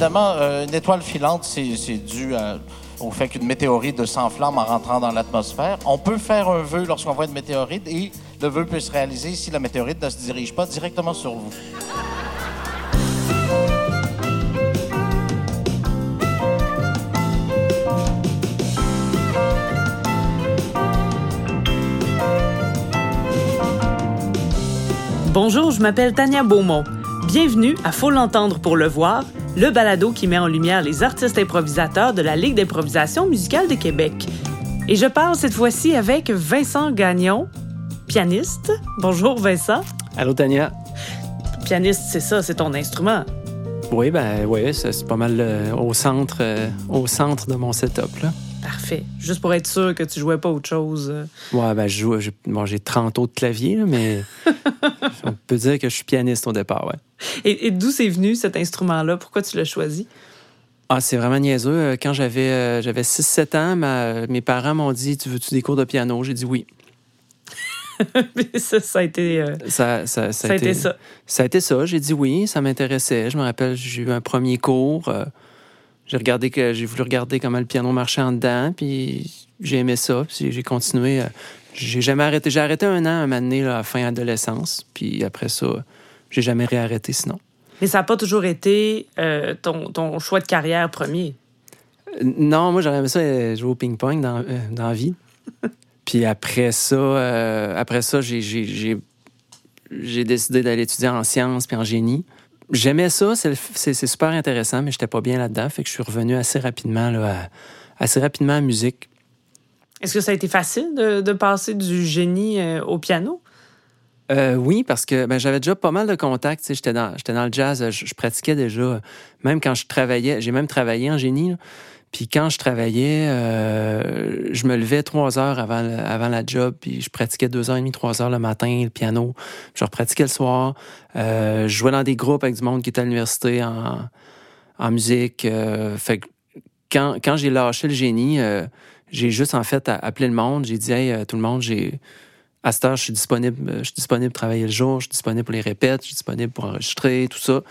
évidemment, euh, une étoile filante, c'est dû au fait qu'une météorite s'enflamme en rentrant dans l'atmosphère. On peut faire un vœu lorsqu'on voit une météorite et le vœu peut se réaliser si la météorite ne se dirige pas directement sur vous. Bonjour, je m'appelle Tania Beaumont. Bienvenue à Faut l'entendre pour le voir, le balado qui met en lumière les artistes improvisateurs de la Ligue d'improvisation musicale de Québec. Et je parle cette fois-ci avec Vincent Gagnon, pianiste. Bonjour Vincent. Allô, Tania? Pianiste, c'est ça, c'est ton instrument. Oui, ben oui, c'est pas mal euh, au, centre, euh, au centre de mon setup. Là. Parfait. Juste pour être sûr que tu jouais pas autre chose. euh. Ouais, ben je joue, j'ai, bon, j'ai 30 autres claviers, mais on peut dire que je suis pianiste au départ, ouais. Et, et d'où c'est venu cet instrument-là? Pourquoi tu l'as choisi? Ah, c'est vraiment niaiseux. Euh, Quand j'avais, euh, j'avais 6-7 ans, ma- mes parents m'ont dit Tu veux-tu des cours de piano? J'ai dit oui. ça, ça a été, euh, Ça, ça, ça a été ça. Ça a été ça. J'ai dit oui, ça m'intéressait. Je me rappelle, j'ai eu un premier cours. euh, j'ai regardé que j'ai voulu regarder comment le piano marchait en dedans, puis j'ai aimé ça. Puis j'ai continué. euh, j'ai jamais arrêté. J'ai arrêté un an, un moment donné, là, à la fin adolescence. Puis après ça, j'ai jamais réarrêté sinon. Mais ça n'a pas toujours été euh, ton, ton choix de carrière premier? Euh, Non, moi, j'aurais aimé ça euh, jouer au ping-pong dans, euh, dans la vie. Puis après ça, après ça, j'ai, j'ai, j'ai, j'ai décidé d'aller étudier en sciences puis en génie. J'aimais ça, c'est, super intéressant, mais j'étais pas bien là-dedans. Fait que je suis revenu assez rapidement, là, à- assez rapidement à la musique. Est-ce que ça a été facile de, de passer du génie euh, au piano? Euh, oui, parce que ben, j'avais déjà pas mal de contacts. J'étais dans, dans le jazz, je, je pratiquais déjà. Même quand je travaillais, j'ai même travaillé en génie. là. Puis quand je travaillais, euh, je me levais trois heures avant, avant la job, puis je pratiquais deux heures et demie, trois heures le matin, le piano. Je repratiquais le soir. Euh, je jouais dans des groupes avec du monde qui était à l'université en, en musique. euh, fait que quand, quand j'ai lâché le génie, j'ai juste en fait appelé le monde. J'ai dit, hey, tout le monde, j'ai à cette heure, je suis disponible, je suis disponible pour travailler le jour, je suis disponible pour les répètes, je suis disponible pour enregistrer, tout ça.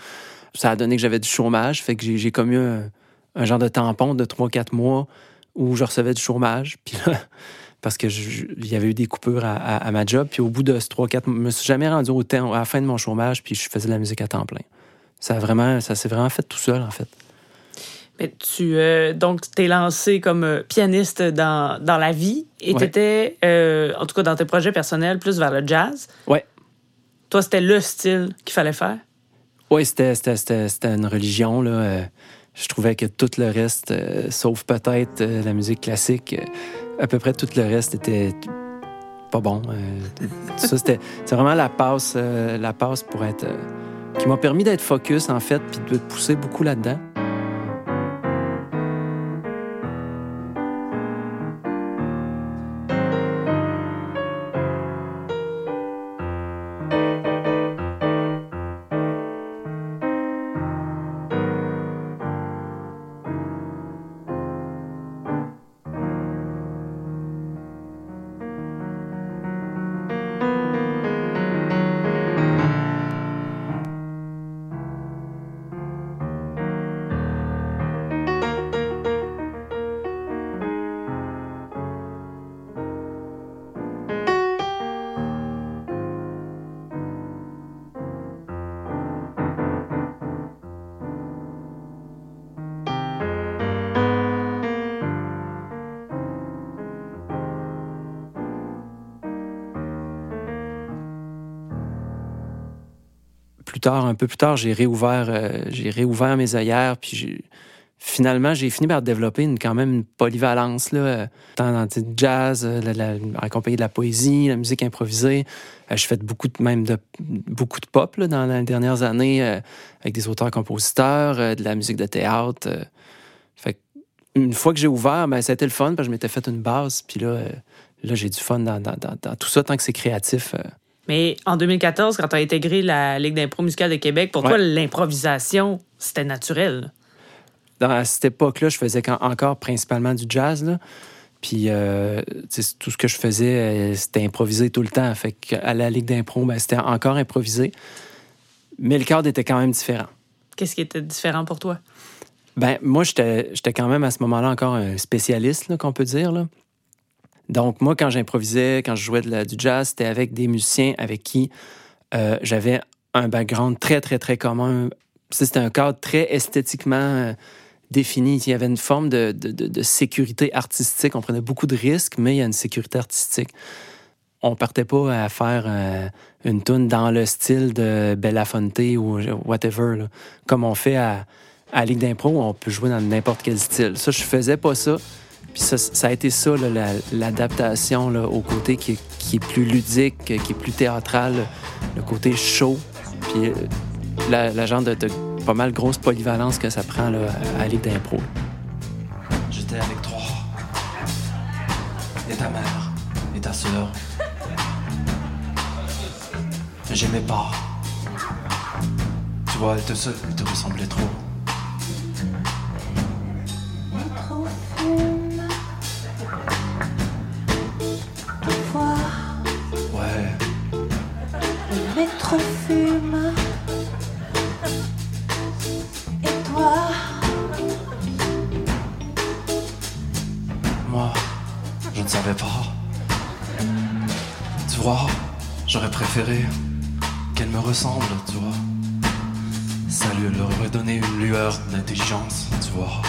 Ça a donné que j'avais du chômage, fait que j'ai comme un, un genre de tampon de 3-4 mois où je recevais du chômage. Puis là, parce que je- je- il y avait eu des coupures à, à- à ma job. Puis au bout de ce 3-4 mois, je me suis jamais rendu au temps, à la fin de mon chômage, puis je faisais de la musique à temps plein. Ça a vraiment, ça s'est vraiment fait tout seul, en fait. Mais tu, euh, donc, t'es lancé comme euh, pianiste dans, dans la vie et Ouais. t'étais, euh, en tout cas dans tes projets personnels, plus vers le jazz. Ouais. Toi, c'était le style qu'il fallait faire? Oui, c'était, c'était, c'était, c'était une religion. Là. Euh, je trouvais que tout le reste, euh, sauf peut-être euh, la musique classique, euh, à peu près tout le reste était pas bon. Ça, c'était, vraiment la passe, la passe pour être. qui m'a permis d'être focus, en fait, puis de pousser beaucoup là-dedans. Plus tard, un peu plus tard, j'ai réouvert, euh, j'ai réouvert mes œillères, puis finalement, j'ai fini par développer une, quand même une polyvalence, là, euh, tant dans le jazz, euh, la, la- accompagné de la poésie, la musique improvisée. Euh, je beaucoup de, même de, beaucoup de pop là, dans les dernières années, avec des auteurs-compositeurs, de la musique de théâtre. fait une fois que j'ai ouvert, ben, ça a été le fun, parce que je m'étais fait une base, puis là, là j'ai du fun dans, dans- dans- dans tout ça, tant que c'est créatif. Mais en 2014, quand tu as intégré la Ligue d'impro musicale de Québec, pour Ouais. toi, l'improvisation, c'était naturel. dans, à cette époque-là, je faisais quand- encore principalement du jazz. Là. Puis euh, tout ce que je faisais, euh, c'était improvisé tout le temps. Fait qu'à la Ligue d'impro, ben, c'était encore improvisé. Mais le cadre était quand même différent. Qu'est-ce qui était différent pour toi? Ben, moi, j'étais quand même à ce moment-là encore un spécialiste, qu'on peut dire. Là. Donc, moi, quand j'improvisais, quand je jouais du jazz, c'était avec des musiciens avec qui euh, j'avais un background très, très, très commun. C'était un cadre très esthétiquement euh, défini. Il y avait une forme de, sécurité artistique. On prenait beaucoup de risques, mais il y a une sécurité artistique. On partait pas à faire euh, une tune dans le style de Belafonte ou whatever, comme on fait à, à Ligue d'impro. On peut jouer dans n'importe quel style. Ça, je faisais pas ça. Puis ça, a été ça, l'adaptation au côté qui, qui, est plus ludique, qui est plus théâtral, le côté chaud. Puis euh, la, genre de, pas mal grosse polyvalence que ça prend à aller d'impro. J'étais avec toi. Et ta mère. Et ta sœur. J'aimais pas. Tu vois, elle te, elle te ressemblait trop. Qu'elle me ressemble, tu vois. Ça lui leur aurait donné une lueur d'intelligence, tu vois.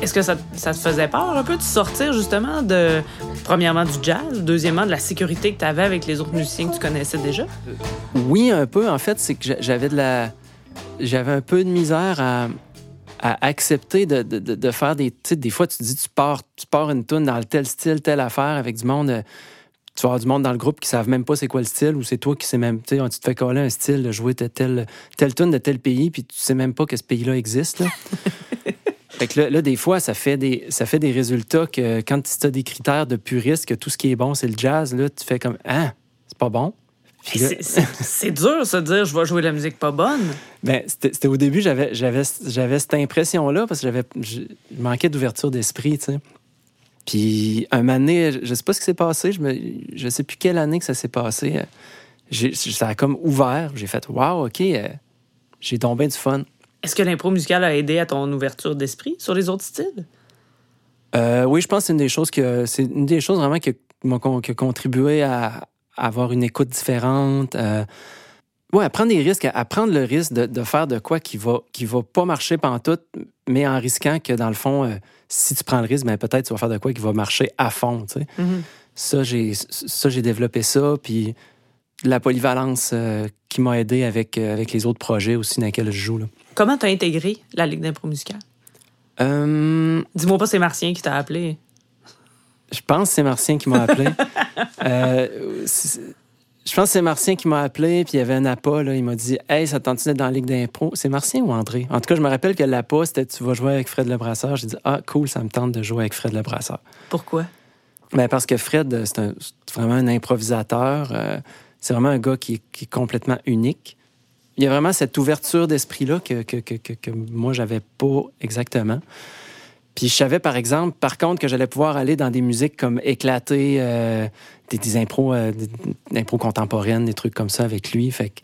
Est-ce que ça, ça, te faisait peur un peu de sortir justement de, premièrement, du jazz, deuxièmement, de la sécurité que tu avais avec les autres musiciens que tu connaissais déjà? Oui, un peu. En fait, c'est que j'avais de la. J'avais un peu de misère à, à accepter de, de, de faire des. Sais, des fois, tu dis, tu pars, tu pars une tune dans tel style, telle affaire avec du monde. Euh, tu vas avoir du monde dans le groupe qui ne savent même pas c'est quoi le style ou c'est toi qui sais même. Tu sais, tu te fais coller un style de jouer telle, telle tune de tel pays, puis tu sais même pas que ce pays-là existe. Là. fait que là, des fois, ça fait des, ça fait des résultats que quand tu as des critères de puriste, que tout ce qui est bon, c'est le jazz, là, tu fais comme Ah, c'est pas bon. C'est dur, se dire je vais jouer de la musique pas bonne. Ben, c'était au début, j'avais cette impression-là parce que j'avais je manquais d'ouverture d'esprit, tu sais. Puis un moment donné, je sais pas ce qui s'est passé, je, me, je sais plus quelle année que ça s'est passé. Ça a comme ouvert. J'ai fait Waouh, OK, euh, j'ai tombé du fun. Est-ce que l'impro musical a aidé à ton ouverture d'esprit sur les autres styles? Euh, oui, je pense que c'est une des choses que c'est une des choses vraiment qui qui a contribué à, avoir une écoute différente. Euh, ouais, à prendre des risques, à, prendre le risque de, faire de quoi qui va, qui va pas marcher pendant tout, mais en risquant que, dans le fond, euh, si tu prends le risque, ben, peut-être tu vas faire de quoi qui va marcher à fond. Tu sais. Mm-hmm. Ça, j'ai Ça, j'ai développé ça. Puis la polyvalence euh, qui m'a aidé avec, euh, avec les autres projets aussi dans lesquels je joue. Là. Comment tu as intégré la Ligue d'impro musicale? Dis-moi pas c'est Martien qui t'a appelé. Je pense que c'est Martien qui m'a appelé. Euh, je pense que c'est Martien qui m'a appelé, puis il y avait un appât, là, il m'a dit Hey, ça tente d'être dans la Ligue d'impro C'est Martien ou André? En tout cas, je me rappelle que l'appât, c'était Tu vas jouer avec Fred Lebrasseur. J'ai dit Ah, cool, ça me tente de jouer avec Fred Lebrasseur. Pourquoi? Ben Parce que Fred, c'est vraiment un improvisateur. Euh, c'est vraiment un gars qui est, complètement unique. Il y a vraiment cette ouverture d'esprit-là que, que, que, que, moi, j'avais pas exactement. Puis je savais, par exemple, par contre, que j'allais pouvoir aller dans des musiques comme éclater, euh, des, des, impros, euh, des, contemporaines, des trucs comme ça avec lui. Fait que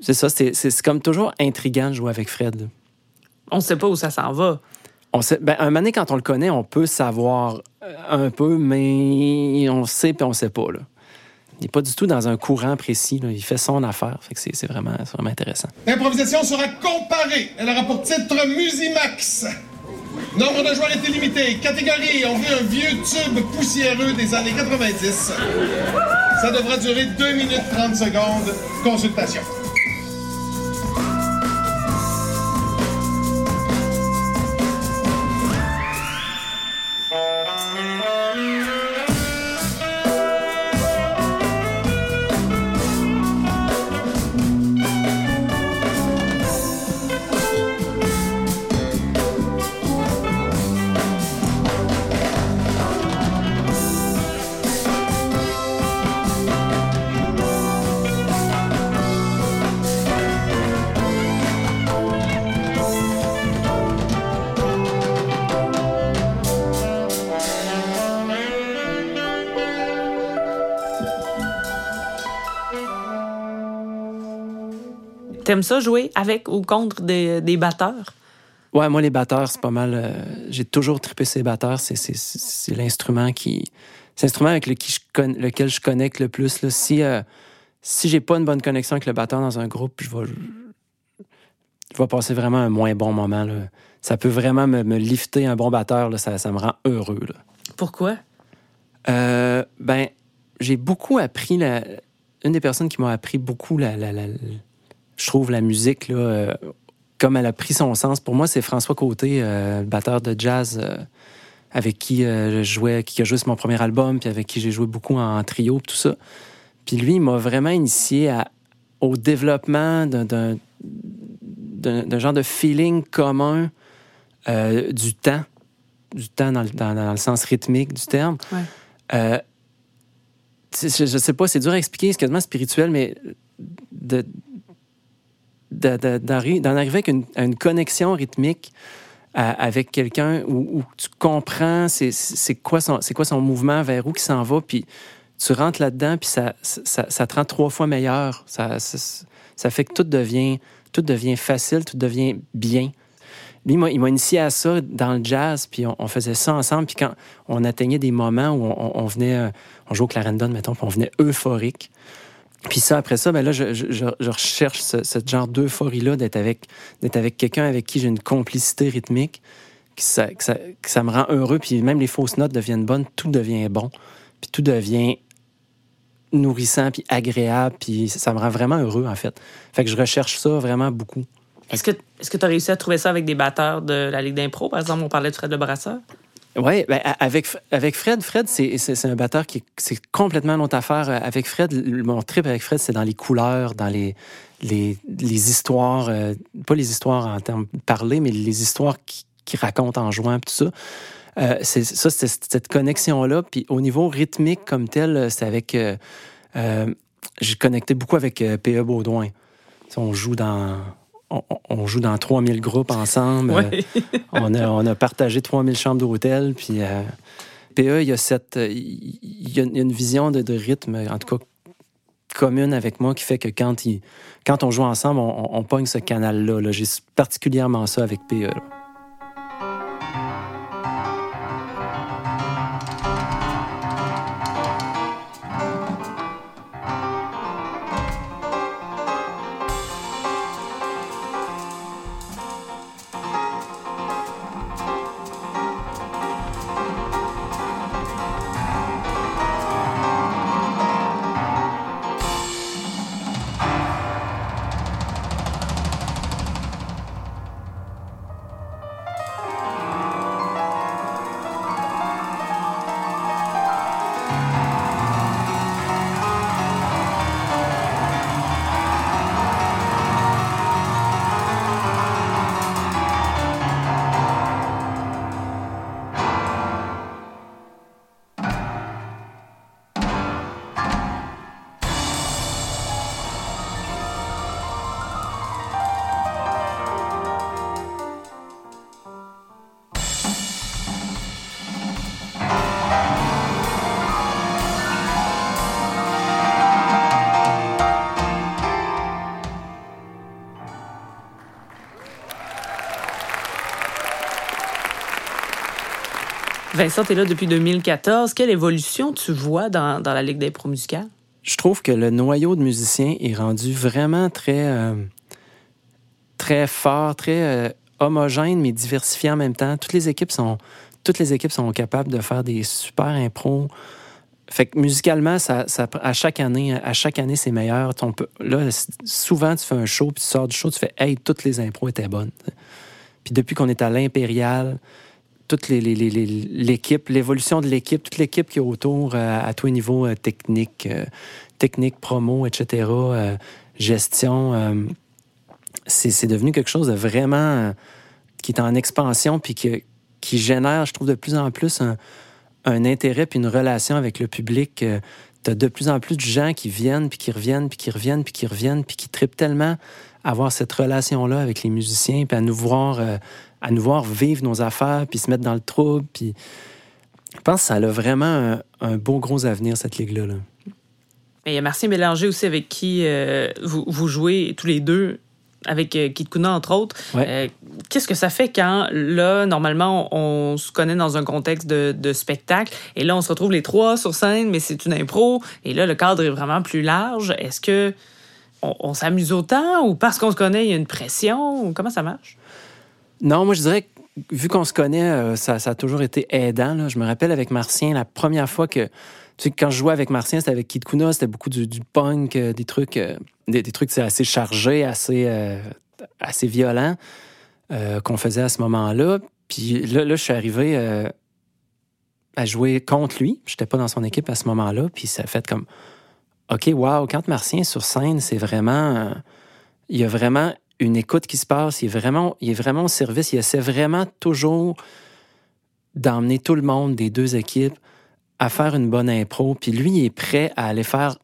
c'est ça, c'est comme toujours intriguant de jouer avec Fred. On sait pas où ça s'en va. On sait, ben, un moment quand on le connaît, on peut savoir euh, un peu, mais on sait puis on sait pas. Là. Il n'est pas du tout dans un courant précis. Là. Il fait son affaire. Fait que c'est vraiment, vraiment intéressant. L'improvisation sera comparée. Elle aura pour titre Musimax. Nombre de joueurs est illimité. Catégorie, on veut un vieux tube poussiéreux des années 90. Ça devra durer 2 minutes 30 secondes. Consultation. T'aimes ça jouer avec ou contre des, des batteurs? Ouais, moi, les batteurs, c'est pas mal. euh, j'ai toujours trippé ces batteurs. C'est, c'est, c'est l'instrument qui. C'est l'instrument avec je con- lequel je connecte le plus. Là. Si, euh, si j'ai pas une bonne connexion avec le batteur dans un groupe, je vais. Je vais passer vraiment un moins bon moment. Là. Ça peut vraiment me, me lifter un bon batteur. Là. Ça, ça me rend heureux. Là. Pourquoi? Euh, ben, j'ai beaucoup appris. La... Une des personnes qui m'a appris beaucoup, la, la- la- je trouve, la musique, là, euh, comme elle a pris son sens. Pour moi, c'est François Côté, euh, batteur de jazz, euh, avec qui euh, je jouais, qui a joué sur mon premier album, puis avec qui j'ai joué beaucoup en, trio, puis tout ça. Puis lui, il m'a vraiment initié à- au développement d'un- genre de feeling commun euh, du temps, du temps dans le, dans- dans le sens rythmique du terme. Ouais. Je, je sais pas, c'est dur à expliquer, c'est quasiment spirituel, mais de, d'en arriver avec une, à une connexion rythmique avec quelqu'un où, tu comprends c'est, quoi son, quoi son mouvement, vers où il s'en va, puis tu rentres là-dedans, puis ça, ça, ça te rend trois fois meilleur. Ça, ça, fait que tout devient, tout devient facile, tout devient bien. Lui, il m'a- initié à ça dans le jazz, puis on, on faisait ça ensemble. Puis quand on atteignait des moments où on, on venait, euh, on jouait au clarendon, mettons, puis on venait euphorique. Puis ça, après ça, ben là, je, je- recherche ce, genre d'euphorie-là, d'être avec, avec quelqu'un avec qui j'ai une complicité rythmique, que ça, me rend heureux, puis même les fausses notes deviennent bonnes, tout devient bon, puis tout devient nourrissant, puis agréable, puis ça me rend vraiment heureux, en fait. Fait que je recherche ça vraiment beaucoup. Est-ce que tu as réussi à trouver ça avec des batteurs de la Ligue d'impro? Par exemple, on parlait de Fred Le Brasseur. Oui, ben, avec, avec Fred, Fred, c'est un batteur qui c'est complètement une autre affaire. Euh, Avec Fred, mon trip avec Fred, c'est dans les couleurs, dans les, les, les histoires, euh, pas les histoires en termes parlés, mais les histoires qui, qui racontent en jouant, tout ça. Euh, c'est ça, c'est cette connexion-là. Puis au niveau rythmique comme tel, c'est avec. J'ai connecté beaucoup avec P.E. Baudouin. On joue dans. On, joue dans 3000 groupes ensemble. Euh, Ouais. on, a, on a partagé 3000 chambres d'hôtel. Puis, euh, PE, il y a, cette, euh, il y a, une vision de, de rythme, en tout cas commune avec moi, qui fait que quand, il, quand on joue ensemble, on, on- on pogne ce canal-là. là. J'ai particulièrement ça avec PE. là. Vincent, tu es là depuis 2014. Quelle évolution tu vois dans, dans la Ligue d'impro musicale? Je trouve que le noyau de musiciens est rendu vraiment très, euh, très fort, très euh, homogène, mais diversifié en même temps. Toutes les équipes sont, toutes les équipes sont capables de faire des super impros. Fait que musicalement, ça, à chaque année, à chaque année, c'est meilleur. On peut- là, souvent, tu fais un show, puis tu sors du show, tu fais Hey, toutes les impros étaient bonnes. Puis depuis qu'on est à l'Impérial, toute l'équipe, l'évolution de l'équipe, toute l'équipe qui est autour euh, à tous les niveaux euh, techniques, euh, technique, promo, etc., euh, gestion, c'est devenu quelque chose de vraiment qui est en expansion puis qui, qui génère, je trouve, de plus en plus un, intérêt puis une relation avec le public. tu as de plus en plus de gens qui viennent puis qui reviennent puis qui reviennent puis qui reviennent puis qui tripent tellement avoir cette relation-là avec les musiciens puis à nous voir, à nous voir vivre nos affaires puis se mettre dans le trouble. Puis je pense que ça a vraiment un, un beau gros avenir, cette ligue-là. là. Mais il y a Martien Bélanger aussi avec qui euh, vous, vous jouez tous les deux avec euh, Kid Kuna, entre autres. Ouais. Euh, Qu'est-ce que ça fait quand, là, normalement, on, se connaît dans un contexte de, de spectacle, et là, on se retrouve les trois sur scène, mais c'est une impro, et là, le cadre est vraiment plus large. Est-ce que on, on s'amuse autant, ou parce qu'on se connaît, il y a une pression, comment ça marche? Non, moi, je dirais que vu qu'on se connaît, euh, ça, a toujours été aidant. Je me rappelle avec Martien, la première fois que. Tu sais, quand je jouais avec Martien, c'était avec Kid Kuna, c'était beaucoup du, punk, euh, des trucs, euh, des, des trucs assez chargés, assez, assez violents qu'on faisait à ce moment-là. Puis là, là, je suis arrivé à jouer contre lui. Je n'étais pas dans son équipe à ce moment-là. Puis ça a fait comme OK, wow, quand Martien est sur scène, c'est vraiment. il y a vraiment une écoute qui se passe. Il est vraiment, il est vraiment au service. Il essaie vraiment toujours d'emmener tout le monde des deux équipes à faire une bonne impro. Puis lui, il est prêt à aller faire,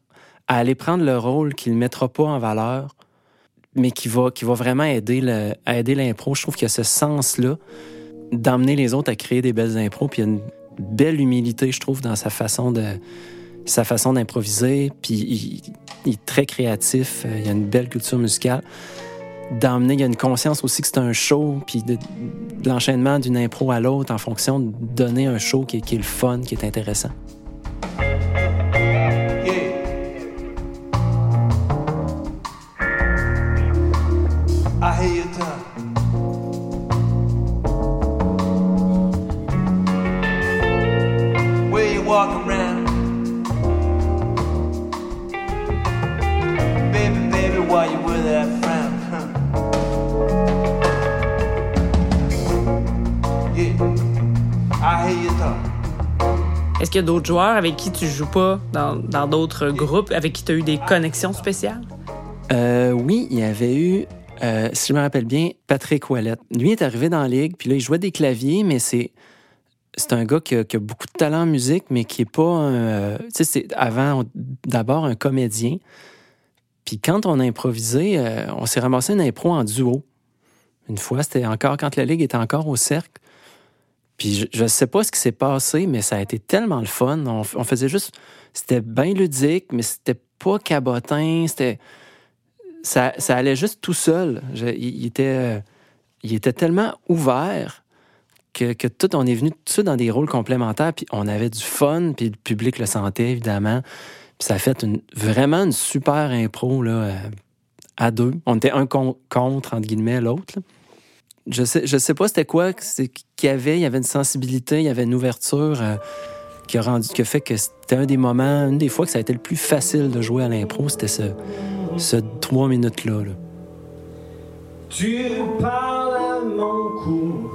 à aller prendre le rôle qu'il ne mettra pas en valeur, mais qui va, qui va vraiment aider, le, aider l'impro. Je trouve qu'il y a ce sens-là d'emmener les autres à créer des belles impros. Puis il y a une belle humilité, je trouve, dans sa façon de sa façon d'improviser. Puis il, il est très créatif. Euh, Il y a une belle culture musicale d'emmener, il y a une conscience aussi que c'est un show, puis de, l'enchaînement d'une impro à l'autre en fonction de donner un show qui est, le fun, qui est intéressant. Baby, baby, why you with that frown? Est-ce qu'il y a d'autres joueurs avec qui tu joues pas dans d'autres groupes, avec qui tu as eu des connexions spéciales? Euh, oui, il y avait eu, euh, si je me rappelle bien, Patrick Ouellette. Lui est arrivé dans la ligue, puis là, il jouait des claviers, mais c'est. C'est un gars qui a, beaucoup de talent en musique, mais qui est pas un. euh, tu sais, c'est avant, d'abord un comédien. Puis quand on a improvisé, euh, on s'est ramassé une impro en duo. Une fois, c'était encore quand la ligue était encore au cercle. Puis je, je sais pas ce qui s'est passé, mais ça a été tellement le fun. On, faisait juste. C'était bien ludique, mais c'était pas cabotin. C'était ça, ça allait juste tout seul. Il, était, euh, il était tellement ouvert que, que tout, on est venu tout ça dans des rôles complémentaires, puis on avait du fun, puis le public le sentait, évidemment. Puis ça a fait vraiment une super impro, là, euh, à deux. On était un con- contre, entre guillemets, l'autre. Je sais, je sais pas c'était quoi qu'il y avait. Il y avait une sensibilité, il y avait une ouverture euh, qui a rendu, qui a fait que c'était un des moments, une des fois que ça a été le plus facile de jouer à l'impro, c'était ce, ce trois minutes-là. là. Tu parles à mon cou.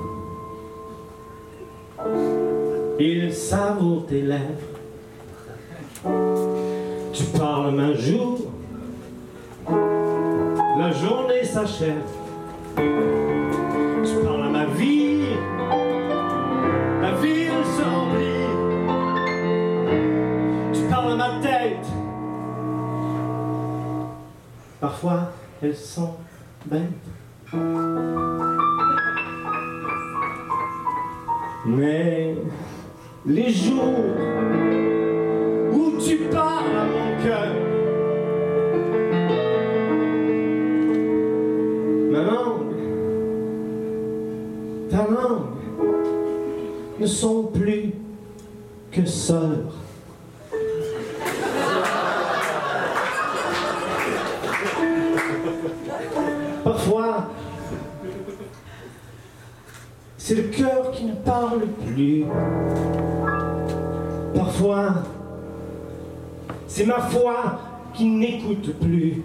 Il savoure tes lèvres. Tu parles à ma. La journée s'achève. Elles sont bêtes. Mais les jours où tu parles à mon cœur, ma langue, ta langue ne sont plus que sœurs. Qui ne parle plus. Parfois, c'est ma foi qui n'écoute plus.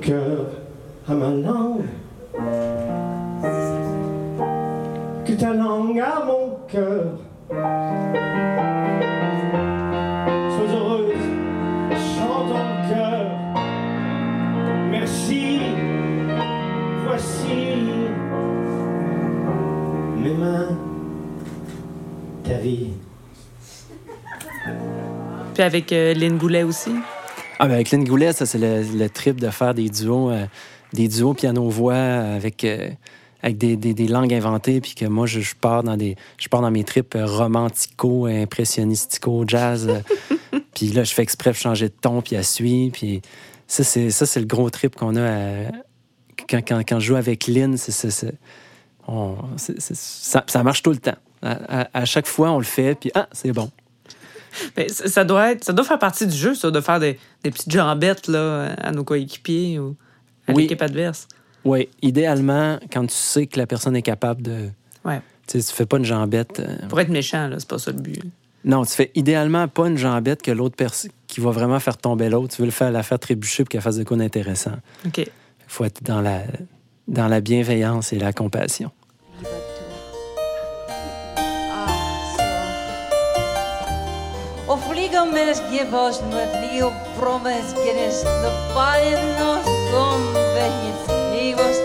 Cœur a ma langue, que ta langue a mon cœur. Sois heureuse, chante en cœur. Merci, voici mes mains, ta vie. Puis avec euh, Lynn Goulet aussi. Ah, ben avec Lynn Goulet, ça, c'est le, le trip de faire des duos, euh, des duos piano-voix avec, euh, avec des, des, des langues inventées, puis que moi, je, je pars dans des, je pars dans mes trips euh, romantico, impressionistico, jazz. puis là, je fais exprès de changer de ton, puis à suivre. Puis ça, c'est, ça, c'est le gros trip qu'on a à- quand, quand, quand je joue avec Lynn. C'est, on- ça, ça marche tout le temps. À, à- à chaque fois, on le fait, puis ah, c'est bon. Ben, ça doit être, ça doit faire partie du jeu, ça, de faire des, des petites jambettes là, à nos coéquipiers ou à Oui. l'équipe adverse. Oui, idéalement, quand tu sais que la personne est capable de. Ouais. Tu sais, tu fais pas une jambette. euh, Pour être méchant, là, c'est pas ça le but. Non, tu fais idéalement pas une jambette que l'autre personne qui va vraiment faire tomber l'autre. Tu veux le faire, la faire trébucher pour qu'elle fasse de quoi d'intéressant. OK. Il faut être dans la, dans la bienveillance et la compassion. Skipast með líf promes geres the palinos com venis vivos.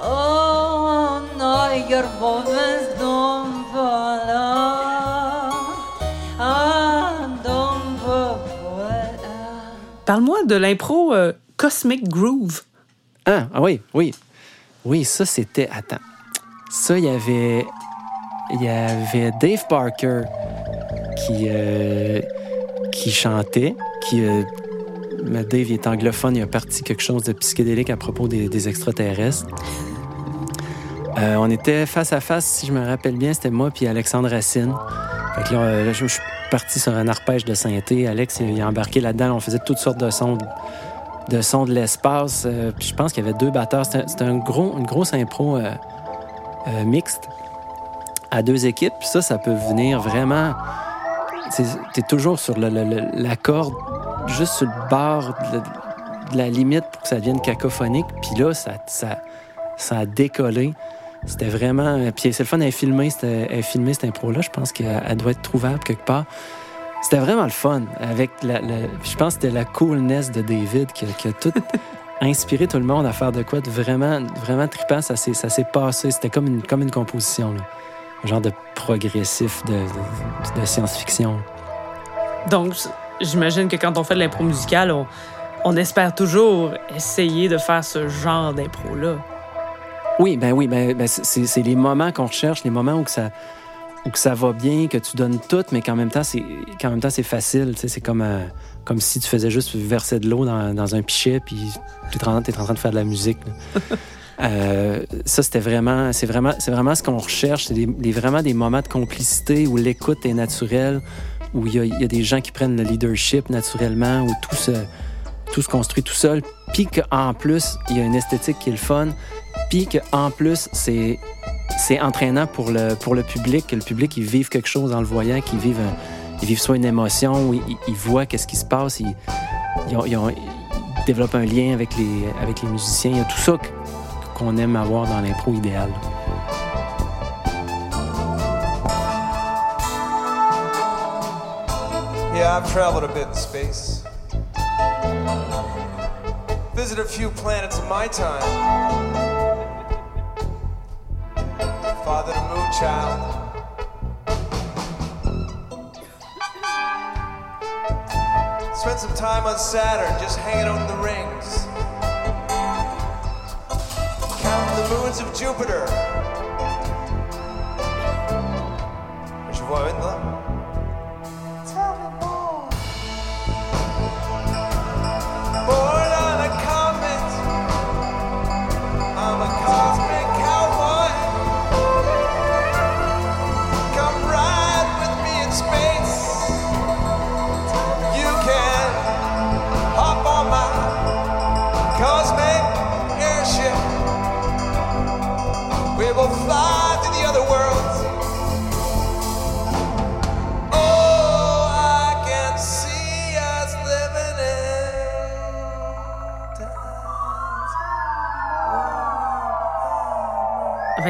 Oh, no, your moments don't Ah, don't Parle-moi de l'impro euh, Cosmic Groove. Ah, ah oui, oui. Oui, ça, c'était. Attends. Ça, il y avait. Il y avait Dave Parker qui, euh, qui chantait, qui. euh, Dave est anglophone, il a parti quelque chose de psychédélique à propos des, des extraterrestres. Euh, on était face à face, si je me rappelle bien, c'était moi puis Alexandre Racine. Fait que là, je, suis parti sur un arpège de synthé. Alex, il, a embarqué là-dedans. On faisait toutes sortes de sons de son de l'espace. puis je pense qu'il y avait deux batteurs. C'était un gros, une grosse impro mixte à deux équipes. Puis ça, ça peut venir vraiment. Tu es toujours sur le- le- le- la corde, juste sur le bord de, de la limite pour que ça devienne cacophonique. Puis là, ça, ça, ça a décollé. C'était vraiment. Puis c'est le fun, c'était- elle est filmée cette impro-là. Je pense qu'elle elle doit être trouvable quelque part. C'était vraiment le fun. Avec la, la- je pense que c'était la coolness de David qui, a- qui a tout inspiré tout le monde à faire de quoi de vraiment, vraiment trippant. Ça s'est, ça s'est passé. C'était comme une, comme une composition. là. Un genre de progressif de, de- de science-fiction. Donc, j'imagine que quand on fait de l'impro musicale, on, on espère toujours essayer de faire ce genre d'impro-là. Oui, ben oui, ben, ben c'est- les moments qu'on recherche, les moments où que ça, que ça va bien, que tu donnes tout, mais qu'en même temps, c'est qu'en même temps c'est facile. tu sais, C'est comme, euh, comme si tu faisais juste verser de l'eau dans, dans un pichet, puis tu es, en train de faire de la musique. Euh, ça, c'était vraiment, c'est vraiment, c'est vraiment ce qu'on recherche. C'est vraiment des moments de complicité où l'écoute est naturelle, où il y, a, des gens qui prennent le leadership naturellement, où tout se, tout se construit tout seul, puis qu'en plus, il y a une esthétique qui est le fun, puis qu'en plus, c'est c'est entraînant pour le, pour le public, que le public, il vive quelque chose en le voyant, qu'il vive, il vive soit une émotion, il, il voit qu'est-ce qui se passe, il, ils un lien avec les, avec les musiciens. Il y a tout ça qu'on aime avoir dans l'impro idéal. Yeah, I've traveled a bit in space. Visited a few planets in my time. Father the moon child. Spent some time on Saturn just hanging out in the rings. Moons of Jupiter. Je vois une.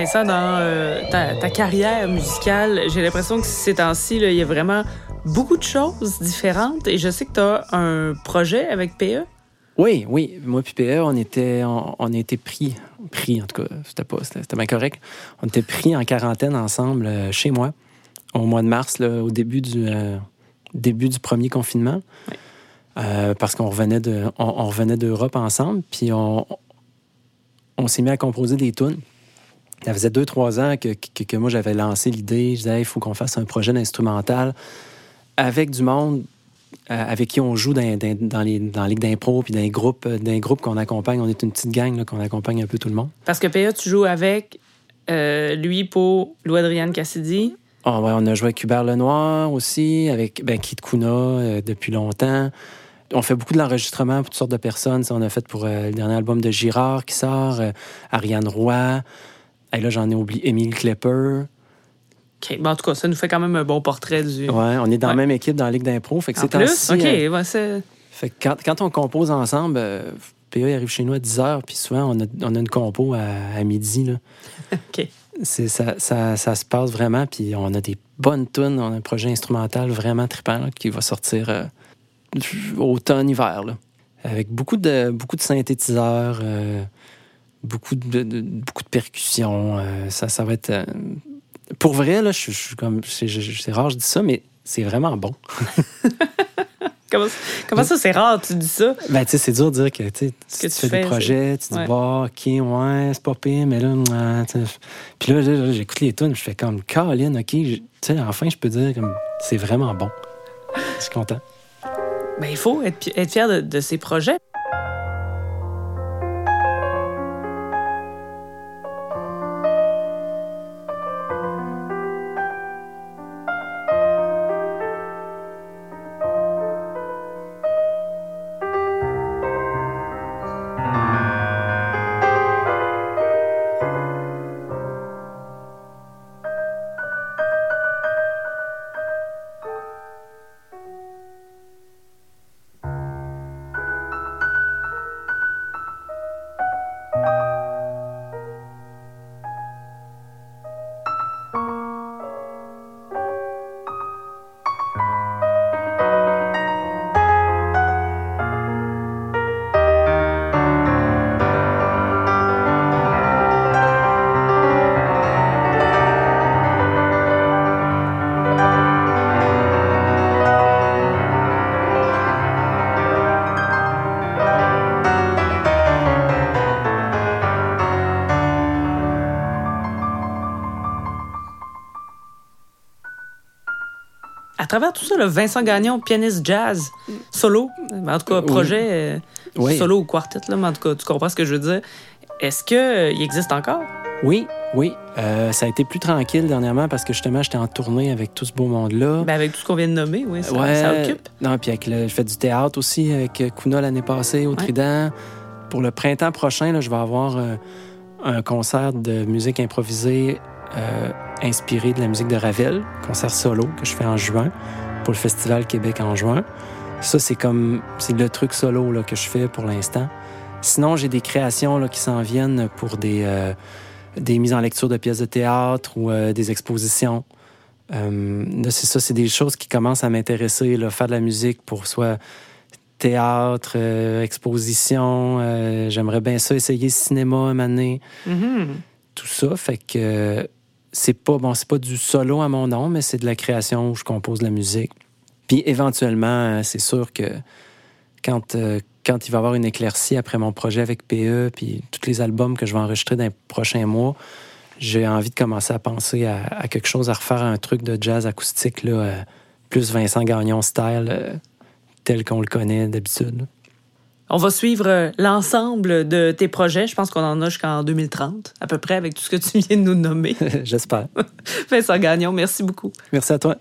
Vincent, dans euh, ta, ta carrière musicale, j'ai l'impression que ces temps-ci, il y a vraiment beaucoup de choses différentes. Et je sais que tu as un projet avec PE. Oui, oui. Moi puis PE, on était, on, été pris, pris en tout cas, c'était pas, c'était bien correct. On était pris en quarantaine ensemble euh, chez moi au mois de mars, là, au début du, euh, début du premier confinement, Euh, parce qu'on revenait de, on, on revenait d'Europe ensemble, puis on, on s'est mis à composer des tunes. Ça faisait deux, trois ans que, que, que moi j'avais lancé l'idée. Je disais, il faut qu'on fasse un projet d'instrumental avec du monde euh, avec qui on joue dans, dans, dans les dans la ligue d'impro puis dans les groupes euh, dans les groupes qu'on accompagne. On est une petite gang là, qu'on accompagne un peu tout le monde. Parce que PE, tu joues avec euh, lui pour Louis-Adrienne Cassidy. Ah ouais, on a joué avec Hubert Lenoir aussi, avec ben, Kit Kuna euh, depuis longtemps. On fait beaucoup de l'enregistrement pour toutes sortes de personnes. Ça, on a fait pour euh, le dernier album de Girard qui sort, Ariane Roy. Et là, j'en ai oublié Émile Klepper. OK. Bon, en tout cas, ça nous fait quand même un bon portrait du. Ouais, on est dans Ouais. la même équipe dans la Ligue d'impro. Fait que En c'est plus, OK. euh, ouais, c'est- Fait que quand, quand on compose ensemble, euh, PA arrive chez nous à 10 h, puis souvent, on a, on a une compo à, à midi. Là. OK. C'est, ça, ça, ça se passe vraiment, puis on a des bonnes tunes. On a un projet instrumental vraiment trippant là, qui va sortir euh, automne-hiver. Avec beaucoup de, beaucoup de synthétiseurs, euh, beaucoup, de, de- beaucoup de percussions. euh, ça, ça va être. euh, pour vrai, là, je, je comme. C'est, rare, je dis ça, mais c'est vraiment bon. Comment, comment ça, c'est rare, tu dis ça? Ben, tu sais, c'est dur de dire que tu sais, que tu tu fais fais, des projets, tu dis, bah, OK, ouais, c'est pas pire, mais là. Puis là, là, là, j'écoute les tunes, je fais comme, Caroline, OK, tu sais, enfin, je peux dire, comme, c'est vraiment bon. Je suis content. Ben, il faut être fier de, de ses projets. Travers tout ça, le Vincent Gagnon, pianiste jazz, solo, en tout cas, projet euh, Oui. solo ou quartet, là, mais en tout cas, tu comprends ce que je veux dire. Est-ce qu'il existe encore? Oui, oui. euh, ça a été plus tranquille dernièrement parce que justement, j'étais en tournée avec tout ce beau monde-là. Ben, avec tout ce qu'on vient de nommer, oui, ça, ouais. ça occupe. Non, puis avec le, je fais du théâtre aussi avec Kuna l'année passée au Trident. Pour le printemps prochain, là, je vais avoir euh, un concert de musique improvisée euh, inspiré de la musique de Ravel, concert solo que je fais en juin pour le Festival Québec en juin. Ça, c'est comme c'est le truc solo là, que je fais pour l'instant. Sinon, j'ai des créations là, qui s'en viennent pour des, euh, des mises en lecture de pièces de théâtre ou euh, des expositions. Euh, c'est ça, c'est des choses qui commencent à m'intéresser, faire de la musique pour soit théâtre, exposition. J'aimerais bien ça essayer cinéma un moment donné. Mhm. Tout ça, fait que c'est pas bon, c'est pas du solo à mon nom, mais c'est de la création où je compose la musique. Puis éventuellement, euh, c'est sûr que quand, euh, quand il va y avoir une éclaircie après mon projet avec PE, puis tous les albums que je vais enregistrer dans les prochains mois, j'ai envie de commencer à penser à, quelque chose, à refaire un truc de jazz acoustique, là, euh, plus Vincent Gagnon style, tel qu'on le connaît d'habitude. On va suivre euh, l'ensemble de tes projets. Je pense qu'on en a jusqu'en 2030, à peu près, avec tout ce que tu viens de nous nommer. J'espère. Vincent Gagnon, merci beaucoup. Merci à toi.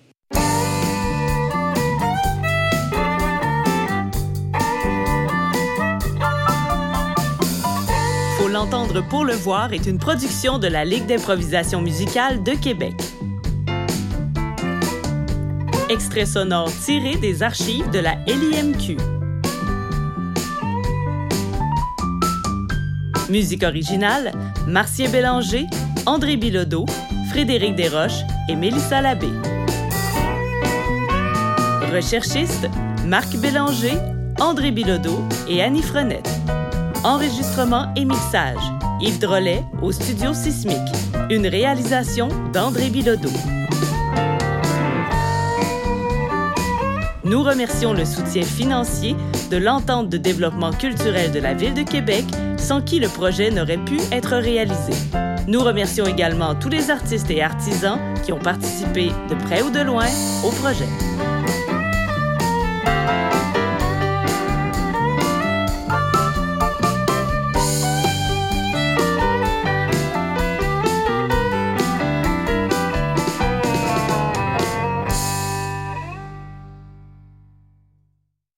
Faut l'entendre pour le voir est une production de la Ligue d'improvisation musicale de Québec. Extrait sonore tiré des archives de la LIMQ. Musique originale, Marcien Bélanger, André Bilodeau, Frédéric Desroches et Mélissa Labbé. Recherchistes, Marc Bélanger, André Bilodeau et Annie Frenette. Enregistrement et mixage, Yves Drolet au Studio Sismique. Une réalisation d'André Bilodeau. Nous remercions le soutien financier de l'entente de développement culturel de la Ville de Québec, sans qui le projet n'aurait pu être réalisé. Nous remercions également tous les artistes et artisans qui ont participé de près ou de loin au projet.